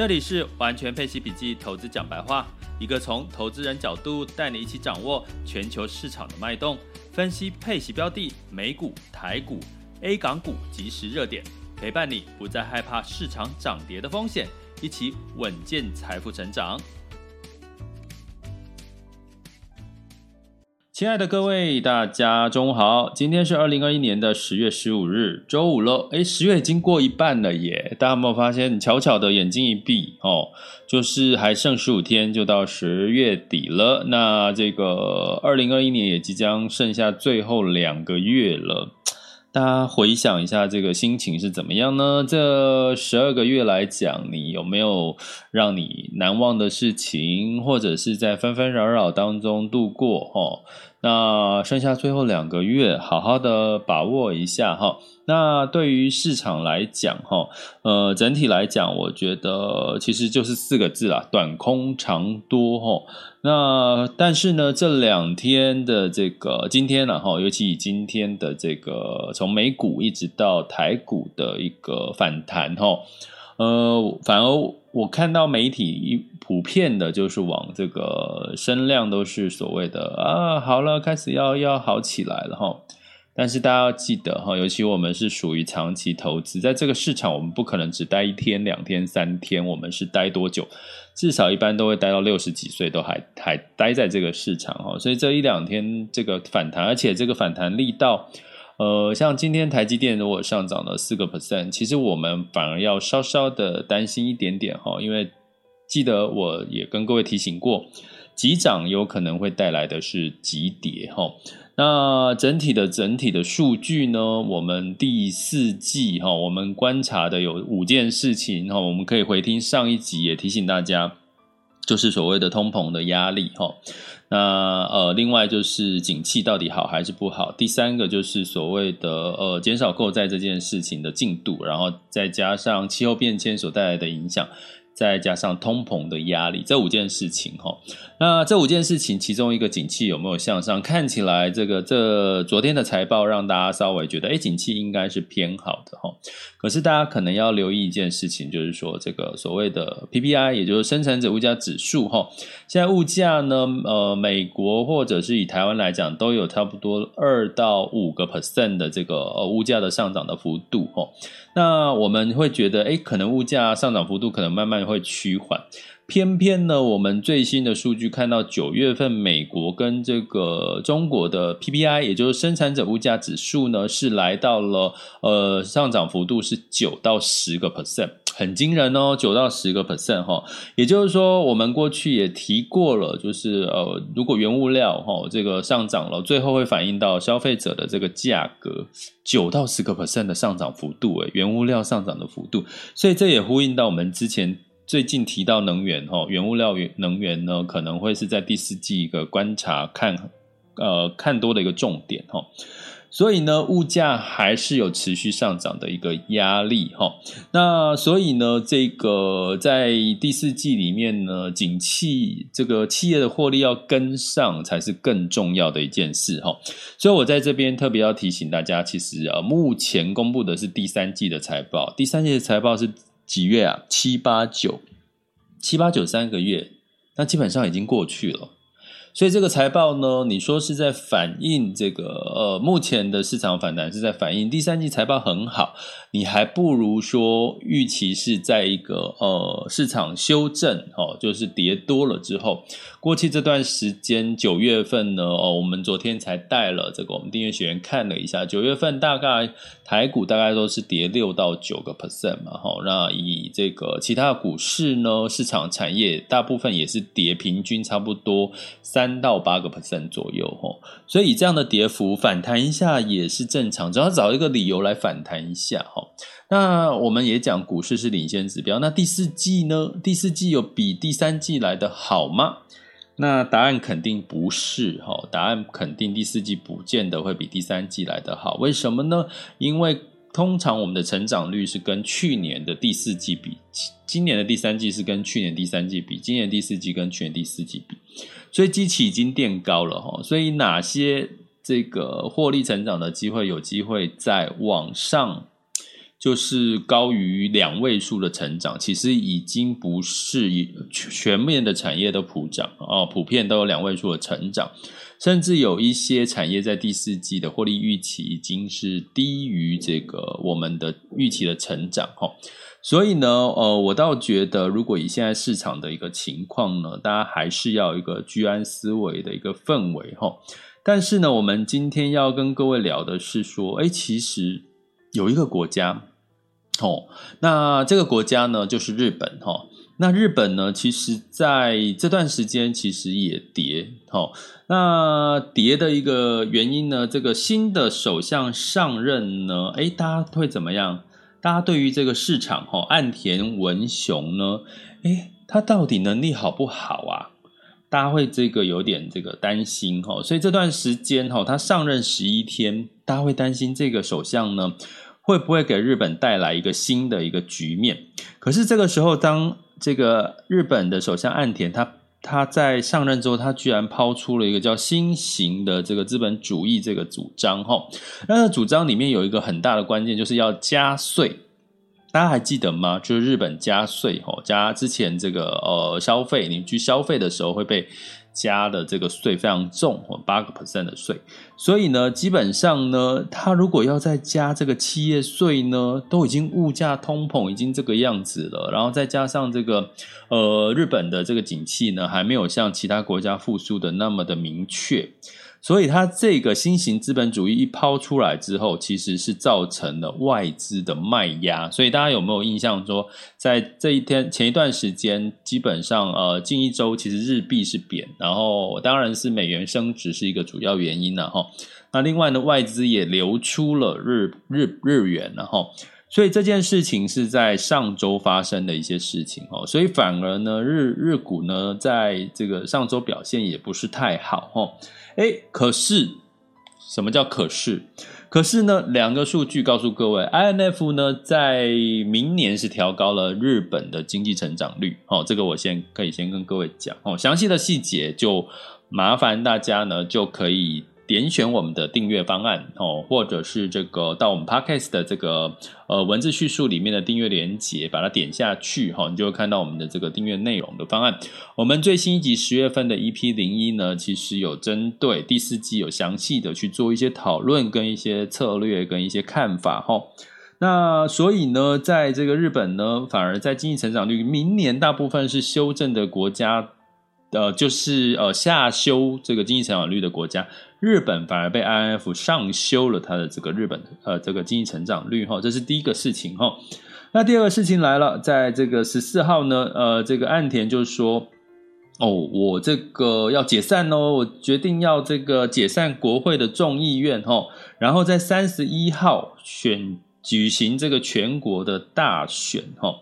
这里是完全配息笔记投资讲白话，一个从投资人角度带你一起掌握全球市场的脉动，分析配息标的、美股、台股、A 港股及时热点，陪伴你不再害怕市场涨跌的风险，一起稳健财富成长。亲爱的各位，大家中午好！今天是二零二一年的十月十五日，周五了。诶，十月已经过一半了耶！大家有没有发现，悄悄的眼睛一闭哦，就是还剩十五天就到十月底了。那这个二零二一年也即将剩下最后两个月了。大家回想一下，这个心情是怎么样呢？这十二个月来讲，你有没有让你难忘的事情，或者是在纷纷扰扰当中度过？哈。那剩下最后两个月，好好的把握一下哈。那对于市场来讲哈，呃，整体来讲，我觉得其实就是四个字啦，短空长多哈。那但是呢，这两天的这个今天呢哈，尤其以今天的这个从美股一直到台股的一个反弹哈，呃，反而。我看到媒体一普遍的，就是往这个声量都是所谓的啊，好了，开始要要好起来了哈。但是大家要记得哈，尤其我们是属于长期投资，在这个市场，我们不可能只待一天、两天、三天，我们是待多久？至少一般都会待到六十几岁，都还还待在这个市场哈。所以这一两天这个反弹，而且这个反弹力道。呃，像今天台积电如果上涨了四个 percent，其实我们反而要稍稍的担心一点点哈，因为记得我也跟各位提醒过，急涨有可能会带来的是急跌哈。那整体的整体的数据呢，我们第四季哈，我们观察的有五件事情哈，我们可以回听上一集也提醒大家，就是所谓的通膨的压力哈。那呃，另外就是景气到底好还是不好？第三个就是所谓的呃减少购债这件事情的进度，然后再加上气候变迁所带来的影响。再加上通膨的压力，这五件事情哈，那这五件事情其中一个景气有没有向上？看起来这个这昨天的财报让大家稍微觉得，哎，景气应该是偏好的哈。可是大家可能要留意一件事情，就是说这个所谓的 PPI，也就是生产者物价指数哈。现在物价呢，呃，美国或者是以台湾来讲，都有差不多二到五个 percent 的这个呃物价的上涨的幅度哦。那我们会觉得，哎，可能物价上涨幅度可能慢慢会趋缓。偏偏呢，我们最新的数据看到九月份美国跟这个中国的 PPI，也就是生产者物价指数呢，是来到了呃上涨幅度是九到十个 percent。很惊人哦，九到十个 percent 哈，也就是说，我们过去也提过了，就是呃，如果原物料哈这个上涨了，最后会反映到消费者的这个价格，九到十个 percent 的上涨幅度，诶，原物料上涨的幅度，所以这也呼应到我们之前最近提到能源哈，原物料能源呢可能会是在第四季一个观察看呃看多的一个重点哈。所以呢，物价还是有持续上涨的一个压力哈。那所以呢，这个在第四季里面呢，景气这个企业的获利要跟上，才是更重要的一件事哈。所以我在这边特别要提醒大家，其实啊，目前公布的是第三季的财报，第三季的财报是几月啊？七八九，七八九三个月，那基本上已经过去了。所以这个财报呢，你说是在反映这个呃，目前的市场反弹是在反映第三季财报很好，你还不如说预期是在一个呃市场修正哦，就是跌多了之后，过去这段时间九月份呢，哦，我们昨天才带了这个我们订阅学员看了一下，九月份大概台股大概都是跌六到九个 percent 嘛，哈，那以这个其他股市呢，市场产业大部分也是跌，平均差不多三。到八个 percent 左右，吼，所以这样的跌幅反弹一下也是正常，只要找一个理由来反弹一下，那我们也讲股市是领先指标，那第四季呢？第四季有比第三季来的好吗？那答案肯定不是哈，答案肯定第四季不见得会比第三季来的好。为什么呢？因为通常我们的成长率是跟去年的第四季比，今年的第三季是跟去年第三季比，今年第四季跟去年第四季比，所以基期已经垫高了哈。所以哪些这个获利成长的机会有机会再往上？就是高于两位数的成长，其实已经不是全面的产业都普涨哦，普遍都有两位数的成长，甚至有一些产业在第四季的获利预期已经是低于这个我们的预期的成长哈，所以呢，呃，我倒觉得如果以现在市场的一个情况呢，大家还是要一个居安思危的一个氛围哈。但是呢，我们今天要跟各位聊的是说，哎，其实有一个国家。哦，那这个国家呢，就是日本哈、那日本呢，其实在这段时间其实也跌。哦，那跌的一个原因呢，这个新的首相上任呢，诶，大家会怎么样？大家对于这个市场哈、岸田文雄呢，诶，他到底能力好不好啊？大家会这个有点这个担心哈、所以这段时间哈、他上任十一天，大家会担心这个首相呢。会不会给日本带来一个新的一个局面？可是这个时候，当这个日本的首相岸田他他在上任之后，他居然抛出了一个叫新型的这个资本主义这个主张哈。那个主张里面有一个很大的关键，就是要加税。大家还记得吗？就是日本加税哈，加之前这个呃消费，你去消费的时候会被。加的这个税非常重，八个 percent 的税，所以呢，基本上呢，他如果要再加这个企业税呢，都已经物价通膨已经这个样子了，然后再加上这个呃日本的这个景气呢，还没有像其他国家复苏的那么的明确。所以，它这个新型资本主义一抛出来之后，其实是造成了外资的卖压。所以，大家有没有印象说，在这一天前一段时间，基本上呃近一周其实日币是贬，然后当然是美元升值是一个主要原因了哈。那另外呢，外资也流出了日日日元了哈。所以这件事情是在上周发生的一些事情哦。所以反而呢，日日股呢，在这个上周表现也不是太好哈。哎，可是什么叫可是？可是呢，两个数据告诉各位，IMF 呢在明年是调高了日本的经济成长率。哦，这个我先可以先跟各位讲哦，详细的细节就麻烦大家呢就可以。点选我们的订阅方案哦，或者是这个到我们 Podcast 的这个呃文字叙述里面的订阅连接，把它点下去哈，你就会看到我们的这个订阅内容的方案。我们最新一集十月份的 EP 零一呢，其实有针对第四季有详细的去做一些讨论，跟一些策略，跟一些看法哈。那所以呢，在这个日本呢，反而在经济成长率明年大部分是修正的国家。呃，就是呃下修这个经济成长率的国家，日本反而被 IMF 上修了它的这个日本呃这个经济成长率哈，这是第一个事情哈。那第二个事情来了，在这个十四号呢，呃，这个岸田就说，哦，我这个要解散哦，我决定要这个解散国会的众议院哈，然后在三十一号选举行这个全国的大选哈。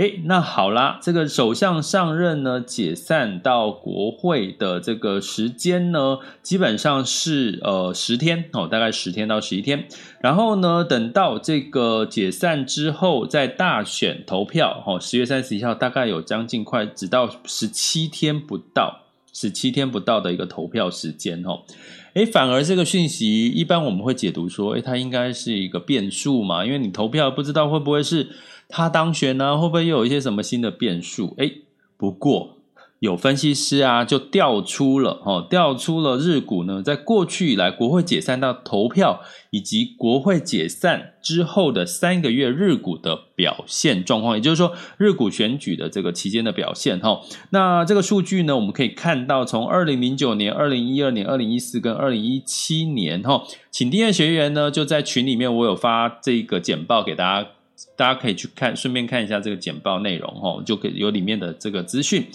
诶，那好啦，这个首相上任呢，解散到国会的这个时间呢，基本上是呃十天哦，大概十天到十一天。然后呢，等到这个解散之后，在大选投票哦，十月三十一号，大概有将近快只到十七天不到，十七天不到的一个投票时间哦。诶，反而这个讯息，一般我们会解读说，诶，它应该是一个变数嘛，因为你投票不知道会不会是。他当选呢，会不会又有一些什么新的变数？诶，不过有分析师啊，就调出了哦，调出了日股呢，在过去以来国会解散到投票以及国会解散之后的三个月日股的表现状况，也就是说日股选举的这个期间的表现哈。那这个数据呢，我们可以看到，从二零零九年、二零一二年、二零一四跟二零一七年哈，请订阅学员呢就在群里面，我有发这个简报给大家。大家可以去看，顺便看一下这个简报内容，哈，就可以有里面的这个资讯。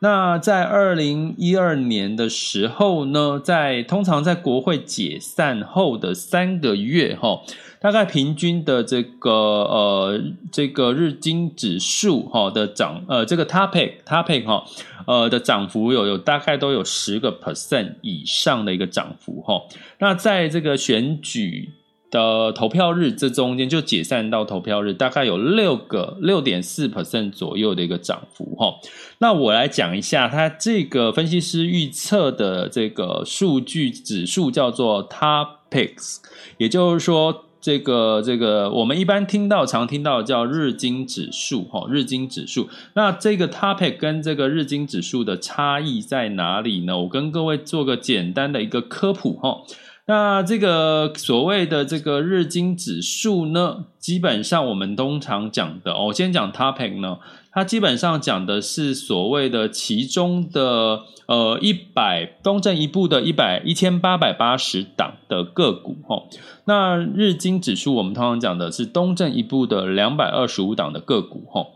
那在二零一二年的时候呢，在通常在国会解散后的三个月，哈，大概平均的这个呃这个日经指数哈的涨呃这个 topic topic 哈呃的涨幅有有大概都有十个 percent 以上的一个涨幅哈。那在这个选举。的投票日，这中间就解散到投票日，大概有六个六点四 percent 左右的一个涨幅哈。那我来讲一下，它这个分析师预测的这个数据指数叫做 Topics，也就是说，这个这个我们一般听到常听到叫日经指数哈，日经指数。那这个 Topic 跟这个日经指数的差异在哪里呢？我跟各位做个简单的一个科普哈。那这个所谓的这个日经指数呢，基本上我们通常讲的哦，我先讲 topic 呢，它基本上讲的是所谓的其中的呃一百东证一部的一百一千八百八十档的个股哈。那日经指数我们通常讲的是东证一部的两百二十五档的个股哈。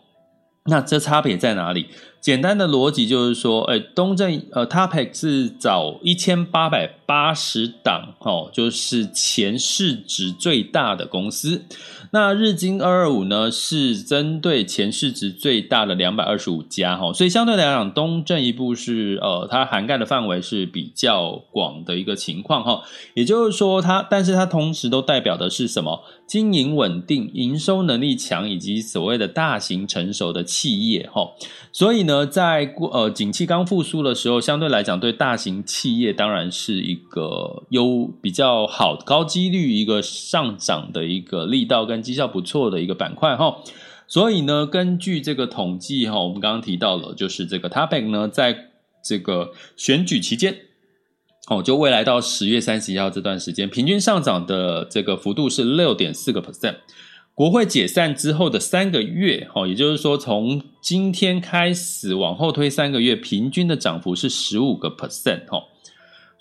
那这差别在哪里？简单的逻辑就是说，哎，东正呃，TOPIX 是找一千八百八十档，哦，就是前市值最大的公司。那日经二二五呢，是针对前市值最大的两百二十五家，哈，所以相对来讲，东证一部是呃，它涵盖的范围是比较广的一个情况，哈。也就是说，它，但是它同时都代表的是什么？经营稳定、营收能力强，以及所谓的大型成熟的企业，哈。所以呢，在呃景气刚复苏的时候，相对来讲，对大型企业当然是一个优比较好、高几率一个上涨的一个力道跟绩效不错的一个板块哈。所以呢，根据这个统计哈，我们刚刚提到了，就是这个 Topic 呢，在这个选举期间，哦，就未来到十月三十一号这段时间，平均上涨的这个幅度是六点四个 percent。国会解散之后的三个月，哈，也就是说，从今天开始往后推三个月，平均的涨幅是十五个 percent，哈。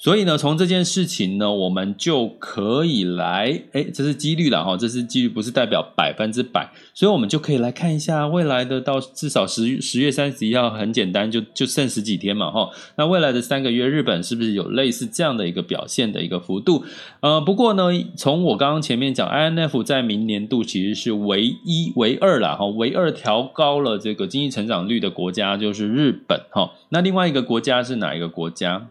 所以呢，从这件事情呢，我们就可以来，哎，这是几率了哈，这是几率，不是代表百分之百，所以我们就可以来看一下未来的到至少十十月三十一号，很简单，就就剩十几天嘛哈。那未来的三个月，日本是不是有类似这样的一个表现的一个幅度？呃，不过呢，从我刚刚前面讲，INF 在明年度其实是唯一、唯二啦哈，唯二调高了这个经济成长率的国家就是日本哈。那另外一个国家是哪一个国家？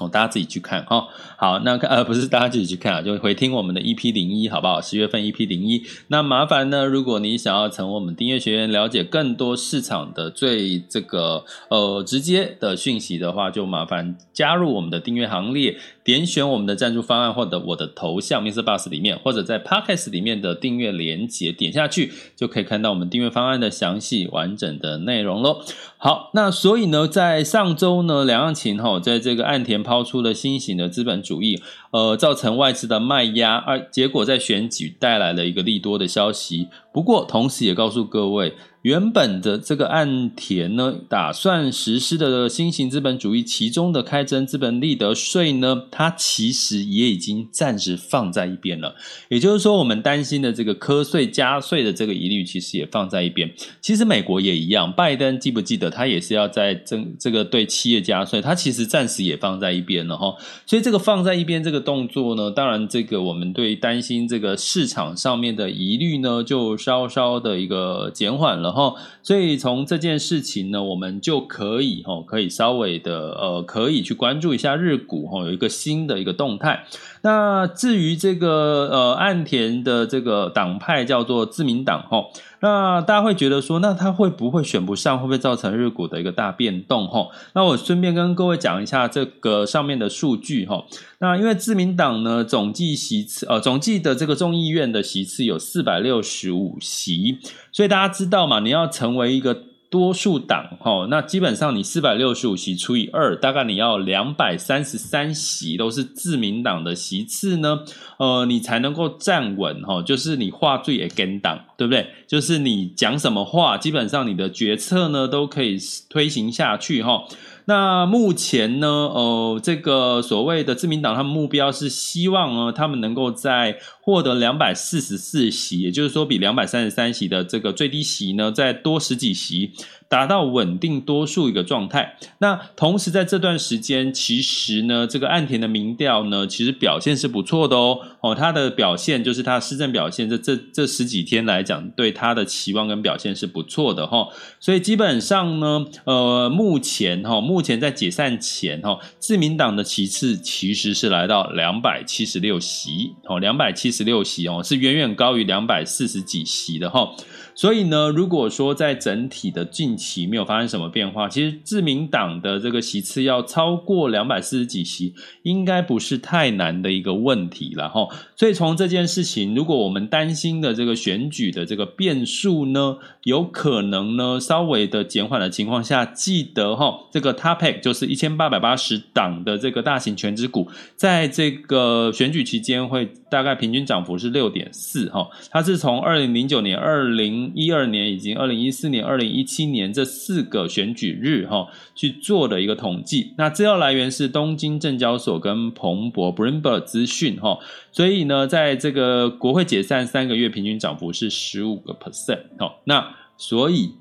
哦，大家自己去看哈。好，那呃不是大家自己去看啊，就回听我们的 EP 零一，好不好？十月份 EP 零一。那麻烦呢，如果你想要从我们订阅学员了解更多市场的最这个呃直接的讯息的话，就麻烦加入我们的订阅行列，点选我们的赞助方案或者我的头像 Mr. Bus 里面，或者在 Podcast 里面的订阅连接点下去，就可以看到我们订阅方案的详细完整的内容喽。好，那所以呢，在上周呢，两样情哈，在这个岸田抛出了新型的资本主义，呃，造成外资的卖压，而结果在选举带来了一个利多的消息。不过，同时也告诉各位。原本的这个岸田呢，打算实施的新型资本主义，其中的开征资本利得税呢，它其实也已经暂时放在一边了。也就是说，我们担心的这个课税加税的这个疑虑，其实也放在一边。其实美国也一样，拜登记不记得，他也是要在这这个对企业加税，他其实暂时也放在一边了哈。所以这个放在一边这个动作呢，当然这个我们对担心这个市场上面的疑虑呢，就稍稍的一个减缓了。哈，所以从这件事情呢，我们就可以哈，可以稍微的呃，可以去关注一下日股哈，有一个新的一个动态。那至于这个呃岸田的这个党派叫做自民党哈，那大家会觉得说，那他会不会选不上？会不会造成日股的一个大变动哈？那我顺便跟各位讲一下这个上面的数据哈。那因为自民党呢总计席次呃总计的这个众议院的席次有四百六十五席，所以大家知道嘛，你要成为一个。多数党，哈，那基本上你四百六十五席除以二，大概你要两百三十三席都是自民党的席次呢，呃，你才能够站稳，哈，就是你话最也跟党，对不对？就是你讲什么话，基本上你的决策呢都可以推行下去，哈。那目前呢，呃，这个所谓的自民党，他们目标是希望呢，他们能够在获得两百四十四席，也就是说比两百三十三席的这个最低席呢，再多十几席。达到稳定多数一个状态。那同时在这段时间，其实呢，这个岸田的民调呢，其实表现是不错的哦。哦，他的表现就是他施政表现，这这这十几天来讲，对他的期望跟表现是不错的哈。所以基本上呢，呃，目前哈，目前在解散前哈，自民党的其次其实是来到两百七十六席哦，两百七十六席哦，是远远高于两百四十几席的哈。所以呢，如果说在整体的近期没有发生什么变化，其实自民党的这个席次要超过两百四十几席，应该不是太难的一个问题了哈。所以从这件事情，如果我们担心的这个选举的这个变数呢，有可能呢稍微的减缓的情况下，记得哈，这个 TOPIC 就是一千八百八十档的这个大型全职股，在这个选举期间会大概平均涨幅是六点四哈，它是从二零零九年二零。一二年以及二零一四年、二零一七年这四个选举日哈去做的一个统计，那资料来源是东京证交所跟彭博 （Bloomberg） 资讯哈，所以呢，在这个国会解散三个月平均涨幅是十五个 percent 哦，那所以。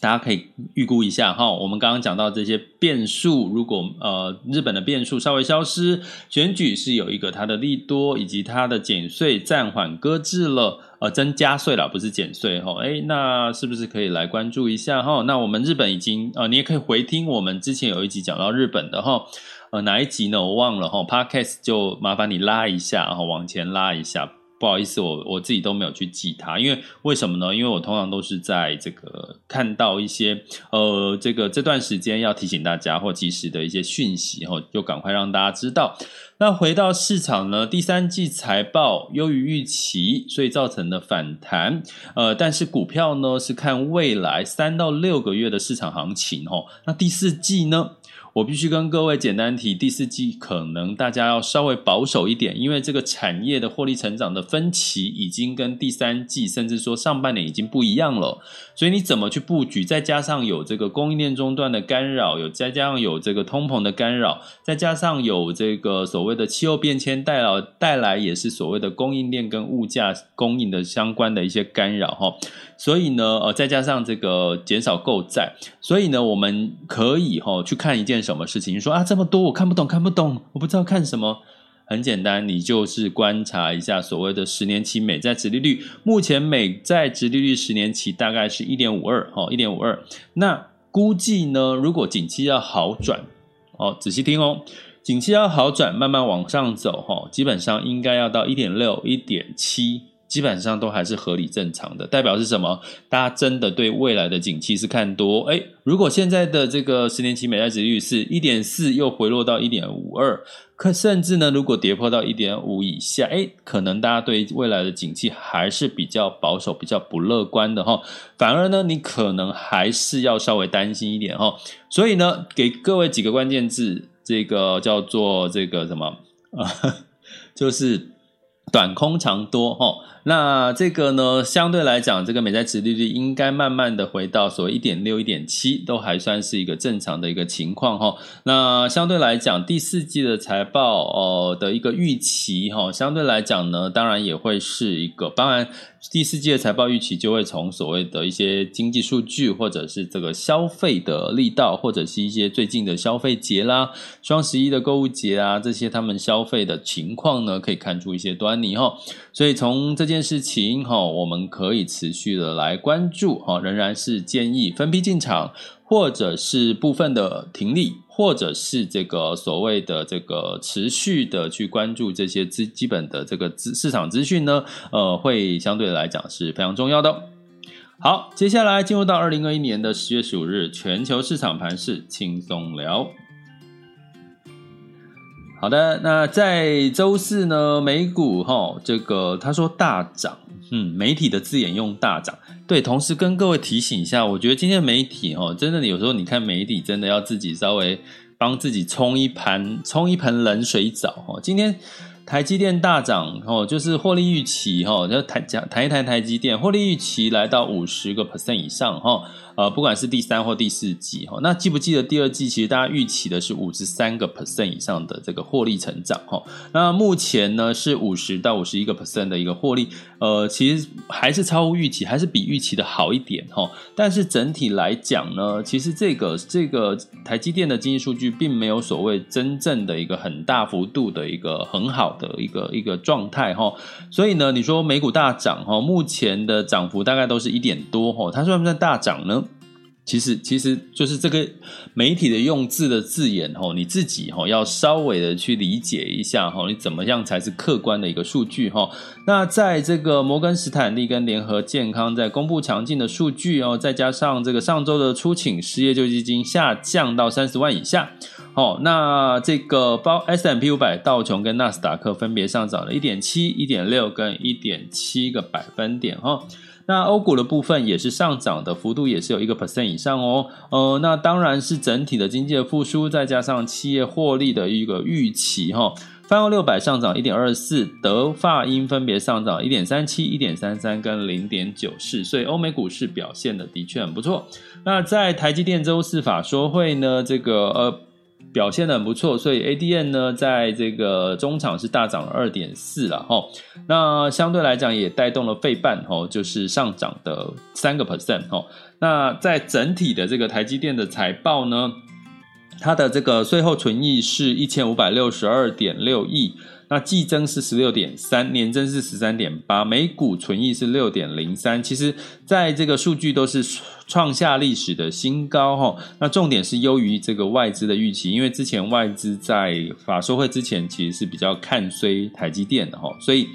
大家可以预估一下哈，我们刚刚讲到这些变数，如果呃日本的变数稍微消失，选举是有一个它的利多，以及它的减税暂缓搁置了，呃增加税了，不是减税哈，诶，那是不是可以来关注一下哈？那我们日本已经呃，你也可以回听我们之前有一集讲到日本的哈，呃哪一集呢？我忘了哈，Podcast 就麻烦你拉一下，然后往前拉一下。不好意思，我我自己都没有去记它，因为为什么呢？因为我通常都是在这个看到一些呃，这个这段时间要提醒大家或及时的一些讯息，后就赶快让大家知道。那回到市场呢，第三季财报优于预期，所以造成的反弹。呃，但是股票呢是看未来三到六个月的市场行情，吼。那第四季呢？我必须跟各位简单提，第四季可能大家要稍微保守一点，因为这个产业的获利成长的分歧已经跟第三季甚至说上半年已经不一样了，所以你怎么去布局？再加上有这个供应链中断的干扰，有再加上有这个通膨的干扰，再加上有这个所谓的气候变迁带来带来也是所谓的供应链跟物价供应的相关的一些干扰哈。所以呢，呃，再加上这个减少购债，所以呢，我们可以哈去看一件什么事情？你说啊，这么多我看不懂，看不懂，我不知道看什么。很简单，你就是观察一下所谓的十年期美债殖利率。目前美债殖利率十年期大概是一点五二，哈，一点五二。那估计呢，如果景气要好转，哦，仔细听哦，景气要好转，慢慢往上走，哈，基本上应该要到一点六、一点七。基本上都还是合理正常的，代表是什么？大家真的对未来的景气是看多。诶，如果现在的这个十年期美债殖利率是一点四，又回落到一点五二，可甚至呢，如果跌破到一点五以下，诶，可能大家对未来的景气还是比较保守、比较不乐观的哈。反而呢，你可能还是要稍微担心一点哈。所以呢，给各位几个关键字，这个叫做这个什么啊？就是短空长多哈。那这个呢，相对来讲，这个美债殖利率应该慢慢的回到所谓一点六、一点七，都还算是一个正常的一个情况哈。那相对来讲，第四季的财报哦的一个预期哈，相对来讲呢，当然也会是一个，当然第四季的财报预期就会从所谓的一些经济数据，或者是这个消费的力道，或者是一些最近的消费节啦、双十一的购物节啊，这些他们消费的情况呢，可以看出一些端你哈。所以从这件事情哈，我们可以持续的来关注哈，仍然是建议分批进场，或者是部分的停利，或者是这个所谓的这个持续的去关注这些资基本的这个资市场资讯呢，呃，会相对来讲是非常重要的。好，接下来进入到二零二一年的十月十五日，全球市场盘势轻松聊。好的，那在周四呢，美股哈，这个他说大涨，嗯，媒体的字眼用大涨，对，同时跟各位提醒一下，我觉得今天媒体哈，真的有时候你看媒体真的要自己稍微帮自己冲一盘冲一盆冷水澡哈，今天。台积电大涨哦，就是获利预期哈，就谈讲谈一谈台积电获利预期来到五十个 percent 以上哈。呃，不管是第三或第四季哈，那记不记得第二季其实大家预期的是五十三个 percent 以上的这个获利成长哈？那目前呢是五十到五十一个 percent 的一个获利，呃，其实还是超乎预期，还是比预期的好一点哈。但是整体来讲呢，其实这个这个台积电的经济数据并没有所谓真正的一个很大幅度的一个很好的一个一个状态哈。所以呢，你说美股大涨哈，目前的涨幅大概都是一点多哈，它算不算大涨呢？其实，其实就是这个媒体的用字的字眼吼，你自己吼要稍微的去理解一下吼，你怎么样才是客观的一个数据哈？那在这个摩根斯坦利跟联合健康在公布强劲的数据哦，再加上这个上周的初请失业救济金下降到三十万以下，哦，那这个包 S M P 五百道琼跟纳斯达克分别上涨了一点七、一点六跟一点七个百分点哈。那欧股的部分也是上涨的幅度也是有一个 percent 以上哦，呃，那当然是整体的经济的复苏，再加上企业获利的一个预期哈。泛欧六百上涨一点二四，德法英分别上涨一点三七、一点三三跟零点九四，所以欧美股市表现的的确很不错。那在台积电周四法说会呢，这个呃。表现的很不错，所以 ADN 呢，在这个中场是大涨了二点四了哈。那相对来讲也带动了费半哈，就是上涨的三个 percent 哈。那在整体的这个台积电的财报呢，它的这个税后存益是一千五百六十二点六亿。那季增是十六点三，年增是十三点八，每股纯益是六点零三。其实，在这个数据都是创下历史的新高哈。那重点是优于这个外资的预期，因为之前外资在法说会之前其实是比较看衰台积电的哈，所以，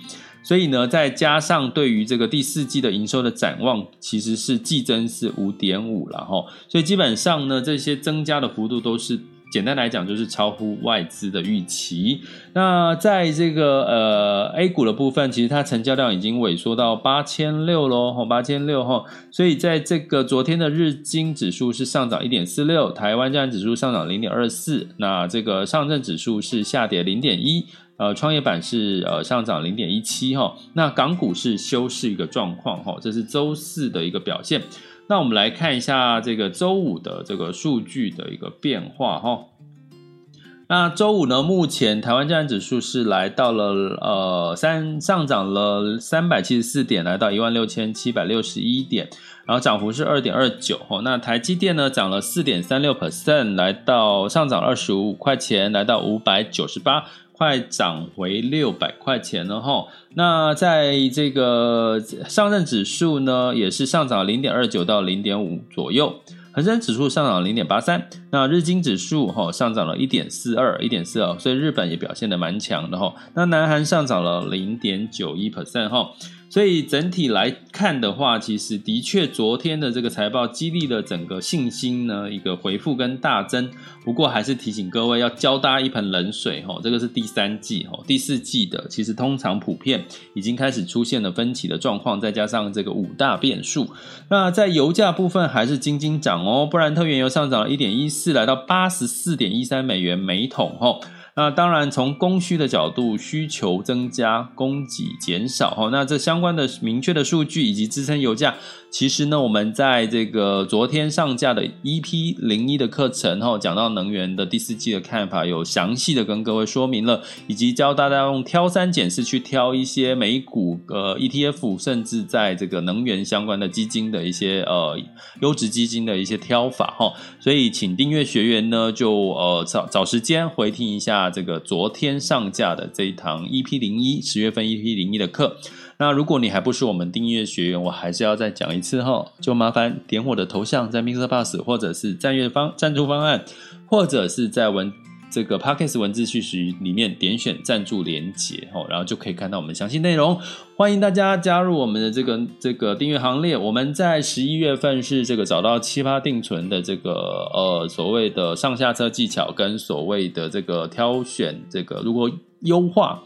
所以呢，再加上对于这个第四季的营收的展望，其实是季增是五点五了哈。所以基本上呢，这些增加的幅度都是。简单来讲，就是超乎外资的预期。那在这个呃 A 股的部分，其实它成交量已经萎缩到八千六喽，八千六哈。所以在这个昨天的日经指数是上涨一点四六，台湾加权指数上涨零点二四，那这个上证指数是下跌零点一，呃，创业板是呃上涨零点一七哈。那港股是休市一个状况哈，这是周四的一个表现。那我们来看一下这个周五的这个数据的一个变化哈。那周五呢，目前台湾加权指数是来到了呃三上涨了三百七十四点，来到一万六千七百六十一点，然后涨幅是二点二九。那台积电呢涨了四点三六 percent，来到上涨二十五块钱，来到五百九十八。快涨回六百块钱了哈，那在这个上证指数呢，也是上涨零点二九到零点五左右，恒生指数上涨零点八三，那日经指数哈上涨了一点四二，一点四二，所以日本也表现的蛮强的哈，那南韩上涨了零点九一 percent 哈。所以整体来看的话，其实的确昨天的这个财报激励了整个信心呢，一个回复跟大增。不过还是提醒各位要浇大家一盆冷水哈，这个是第三季哈，第四季的其实通常普遍已经开始出现了分歧的状况，再加上这个五大变数。那在油价部分还是斤斤涨哦，布兰特原油上涨了一点一四，来到八十四点一三美元每桶哈。那当然，从供需的角度，需求增加，供给减少，哈，那这相关的明确的数据以及支撑油价。其实呢，我们在这个昨天上架的 EP 零一的课程哈，讲到能源的第四季的看法，有详细的跟各位说明了，以及教大家用挑三拣四去挑一些美股呃 ETF，甚至在这个能源相关的基金的一些呃优质基金的一些挑法哈。所以，请订阅学员呢，就呃找找时间回听一下这个昨天上架的这一堂 EP 零一十月份 EP 零一的课。那如果你还不是我们订阅学员，我还是要再讲一次哈，就麻烦点我的头像在 Mr Boss 或者是战略方赞助方案，或者是在文这个 Podcast 文字叙述里面点选赞助连结哈，然后就可以看到我们详细内容。欢迎大家加入我们的这个这个订阅行列。我们在十一月份是这个找到奇葩定存的这个呃所谓的上下车技巧跟所谓的这个挑选这个如果优化。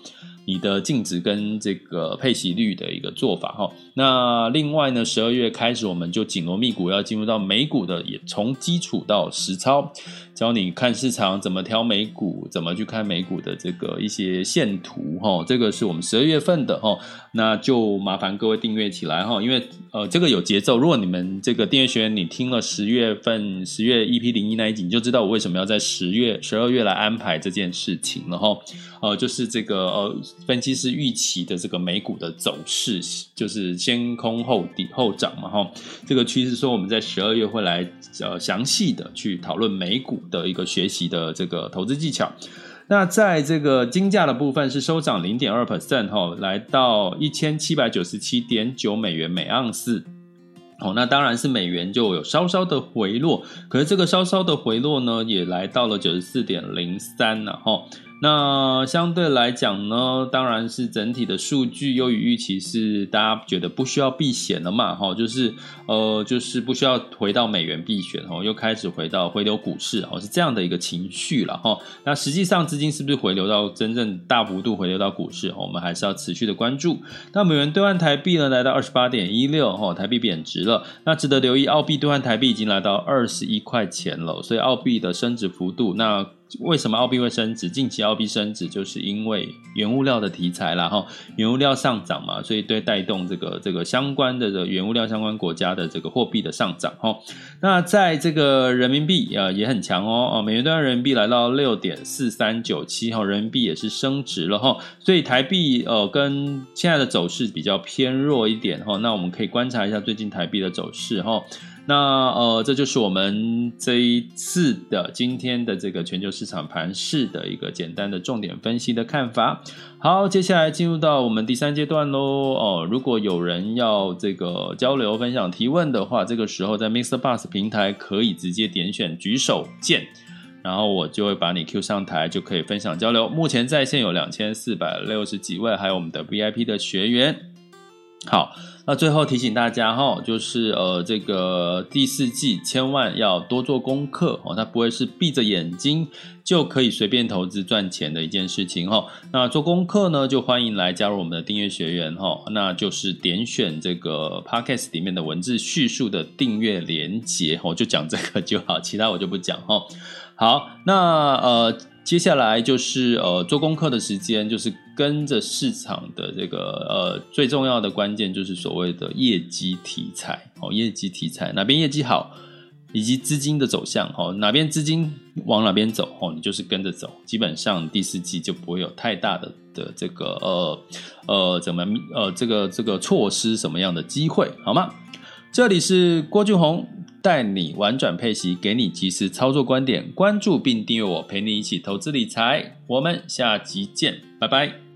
你的净值跟这个配息率的一个做法哈，那另外呢，十二月开始我们就紧锣密鼓要进入到美股的，也从基础到实操。教你看市场怎么挑美股，怎么去看美股的这个一些线图哈。这个是我们十二月份的哈，那就麻烦各位订阅起来哈，因为呃这个有节奏。如果你们这个订阅学员你听了十月份十月 EP 零一那一集，你就知道我为什么要在十月十二月来安排这件事情了哈。呃，就是这个呃，分析师预期的这个美股的走势，就是先空后底后涨嘛，哈。这个趋势说我们在十二月会来呃详细的去讨论美股的一个学习的这个投资技巧。那在这个金价的部分是收涨零点二 percent 哈，来到一千七百九十七点九美元每盎司。哦，那当然是美元就有稍稍的回落，可是这个稍稍的回落呢，也来到了九十四点零三了哈。那相对来讲呢，当然是整体的数据优于预期，是大家觉得不需要避险了嘛？哈，就是呃，就是不需要回到美元避险哈，又开始回到回流股市哦，是这样的一个情绪了哈。那实际上资金是不是回流到真正大幅度回流到股市？我们还是要持续的关注。那美元兑换台币呢，来到二十八点一六哈，台币贬值了。那值得留意，澳币兑换台币已经来到二十一块钱了，所以澳币的升值幅度那。为什么澳币会升值？近期澳币升值，就是因为原物料的题材啦，哈，原物料上涨嘛，所以对带动这个这个相关的这个原物料相关国家的这个货币的上涨，哈。那在这个人民币啊也很强哦，哦，美元兑人民币来到六点四三九七，哈，人民币也是升值了，哈。所以台币呃跟现在的走势比较偏弱一点，哈。那我们可以观察一下最近台币的走势，哈。那呃，这就是我们这一次的今天的这个全球市场盘势的一个简单的重点分析的看法。好，接下来进入到我们第三阶段喽。哦，如果有人要这个交流、分享、提问的话，这个时候在 mixed bus 平台可以直接点选举手键，然后我就会把你 Q 上台，就可以分享交流。目前在线有两千四百六十几位，还有我们的 VIP 的学员。好。那最后提醒大家哈，就是呃，这个第四季千万要多做功课哦，它不会是闭着眼睛就可以随便投资赚钱的一件事情哈。那做功课呢，就欢迎来加入我们的订阅学员哈，那就是点选这个 Podcast 里面的文字叙述的订阅连接，我就讲这个就好，其他我就不讲哈。好，那呃。接下来就是呃做功课的时间，就是跟着市场的这个呃最重要的关键就是所谓的业绩题材哦，业绩题材哪边业绩好，以及资金的走向哦，哪边资金往哪边走哦，你就是跟着走，基本上第四季就不会有太大的的这个呃呃怎么呃这个这个错失什么样的机会好吗？这里是郭俊宏。带你玩转配息，给你及时操作观点，关注并订阅我，陪你一起投资理财。我们下集见，拜拜。